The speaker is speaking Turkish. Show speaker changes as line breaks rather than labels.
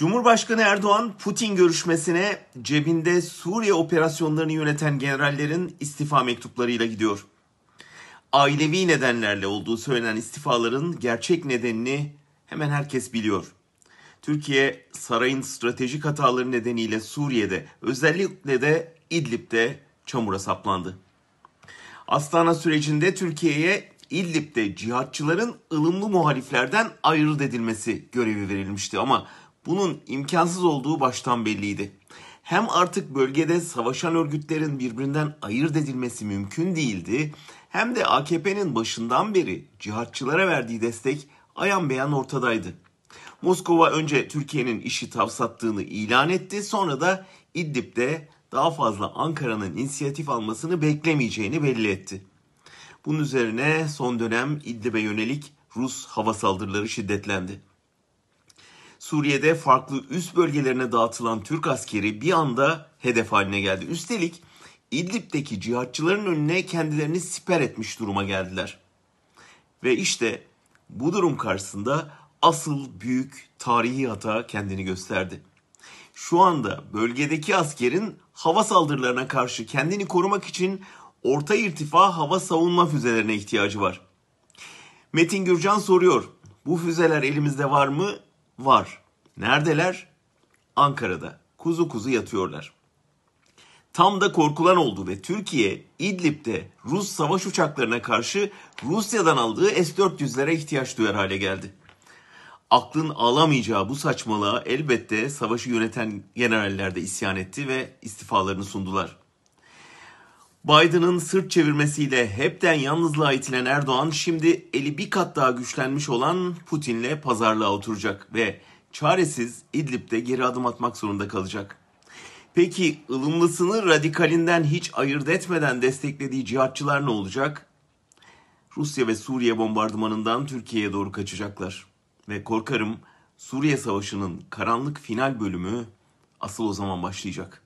Cumhurbaşkanı Erdoğan Putin görüşmesine cebinde Suriye operasyonlarını yöneten generallerin istifa mektuplarıyla gidiyor. Ailevi nedenlerle olduğu söylenen istifaların gerçek nedenini hemen herkes biliyor. Türkiye sarayın stratejik hataları nedeniyle Suriye'de özellikle de İdlib'de çamura saplandı. Astana sürecinde Türkiye'ye İdlib'de cihatçıların ılımlı muhaliflerden ayırt edilmesi görevi verilmişti ama bunun imkansız olduğu baştan belliydi. Hem artık bölgede savaşan örgütlerin birbirinden ayırt edilmesi mümkün değildi hem de AKP'nin başından beri cihatçılara verdiği destek ayan beyan ortadaydı. Moskova önce Türkiye'nin işi tavsattığını ilan etti sonra da İdlib'de daha fazla Ankara'nın inisiyatif almasını beklemeyeceğini belli etti. Bunun üzerine son dönem İdlib'e yönelik Rus hava saldırıları şiddetlendi. Suriye'de farklı üst bölgelerine dağıtılan Türk askeri bir anda hedef haline geldi. Üstelik İdlib'deki cihatçıların önüne kendilerini siper etmiş duruma geldiler. Ve işte bu durum karşısında asıl büyük tarihi hata kendini gösterdi. Şu anda bölgedeki askerin hava saldırılarına karşı kendini korumak için orta irtifa hava savunma füzelerine ihtiyacı var. Metin Gürcan soruyor. Bu füzeler elimizde var mı? Var. Neredeler? Ankara'da. Kuzu kuzu yatıyorlar. Tam da korkulan oldu ve Türkiye İdlib'de Rus savaş uçaklarına karşı Rusya'dan aldığı S-400'lere ihtiyaç duyar hale geldi. Aklın alamayacağı bu saçmalığa elbette savaşı yöneten generaller de isyan etti ve istifalarını sundular. Biden'ın sırt çevirmesiyle hepten yalnızlığa itilen Erdoğan şimdi eli bir kat daha güçlenmiş olan Putin'le pazarlığa oturacak ve çaresiz İdlib'de geri adım atmak zorunda kalacak. Peki ılımlısını radikalinden hiç ayırt etmeden desteklediği cihatçılar ne olacak? Rusya ve Suriye bombardımanından Türkiye'ye doğru kaçacaklar. Ve korkarım Suriye Savaşı'nın karanlık final bölümü asıl o zaman başlayacak.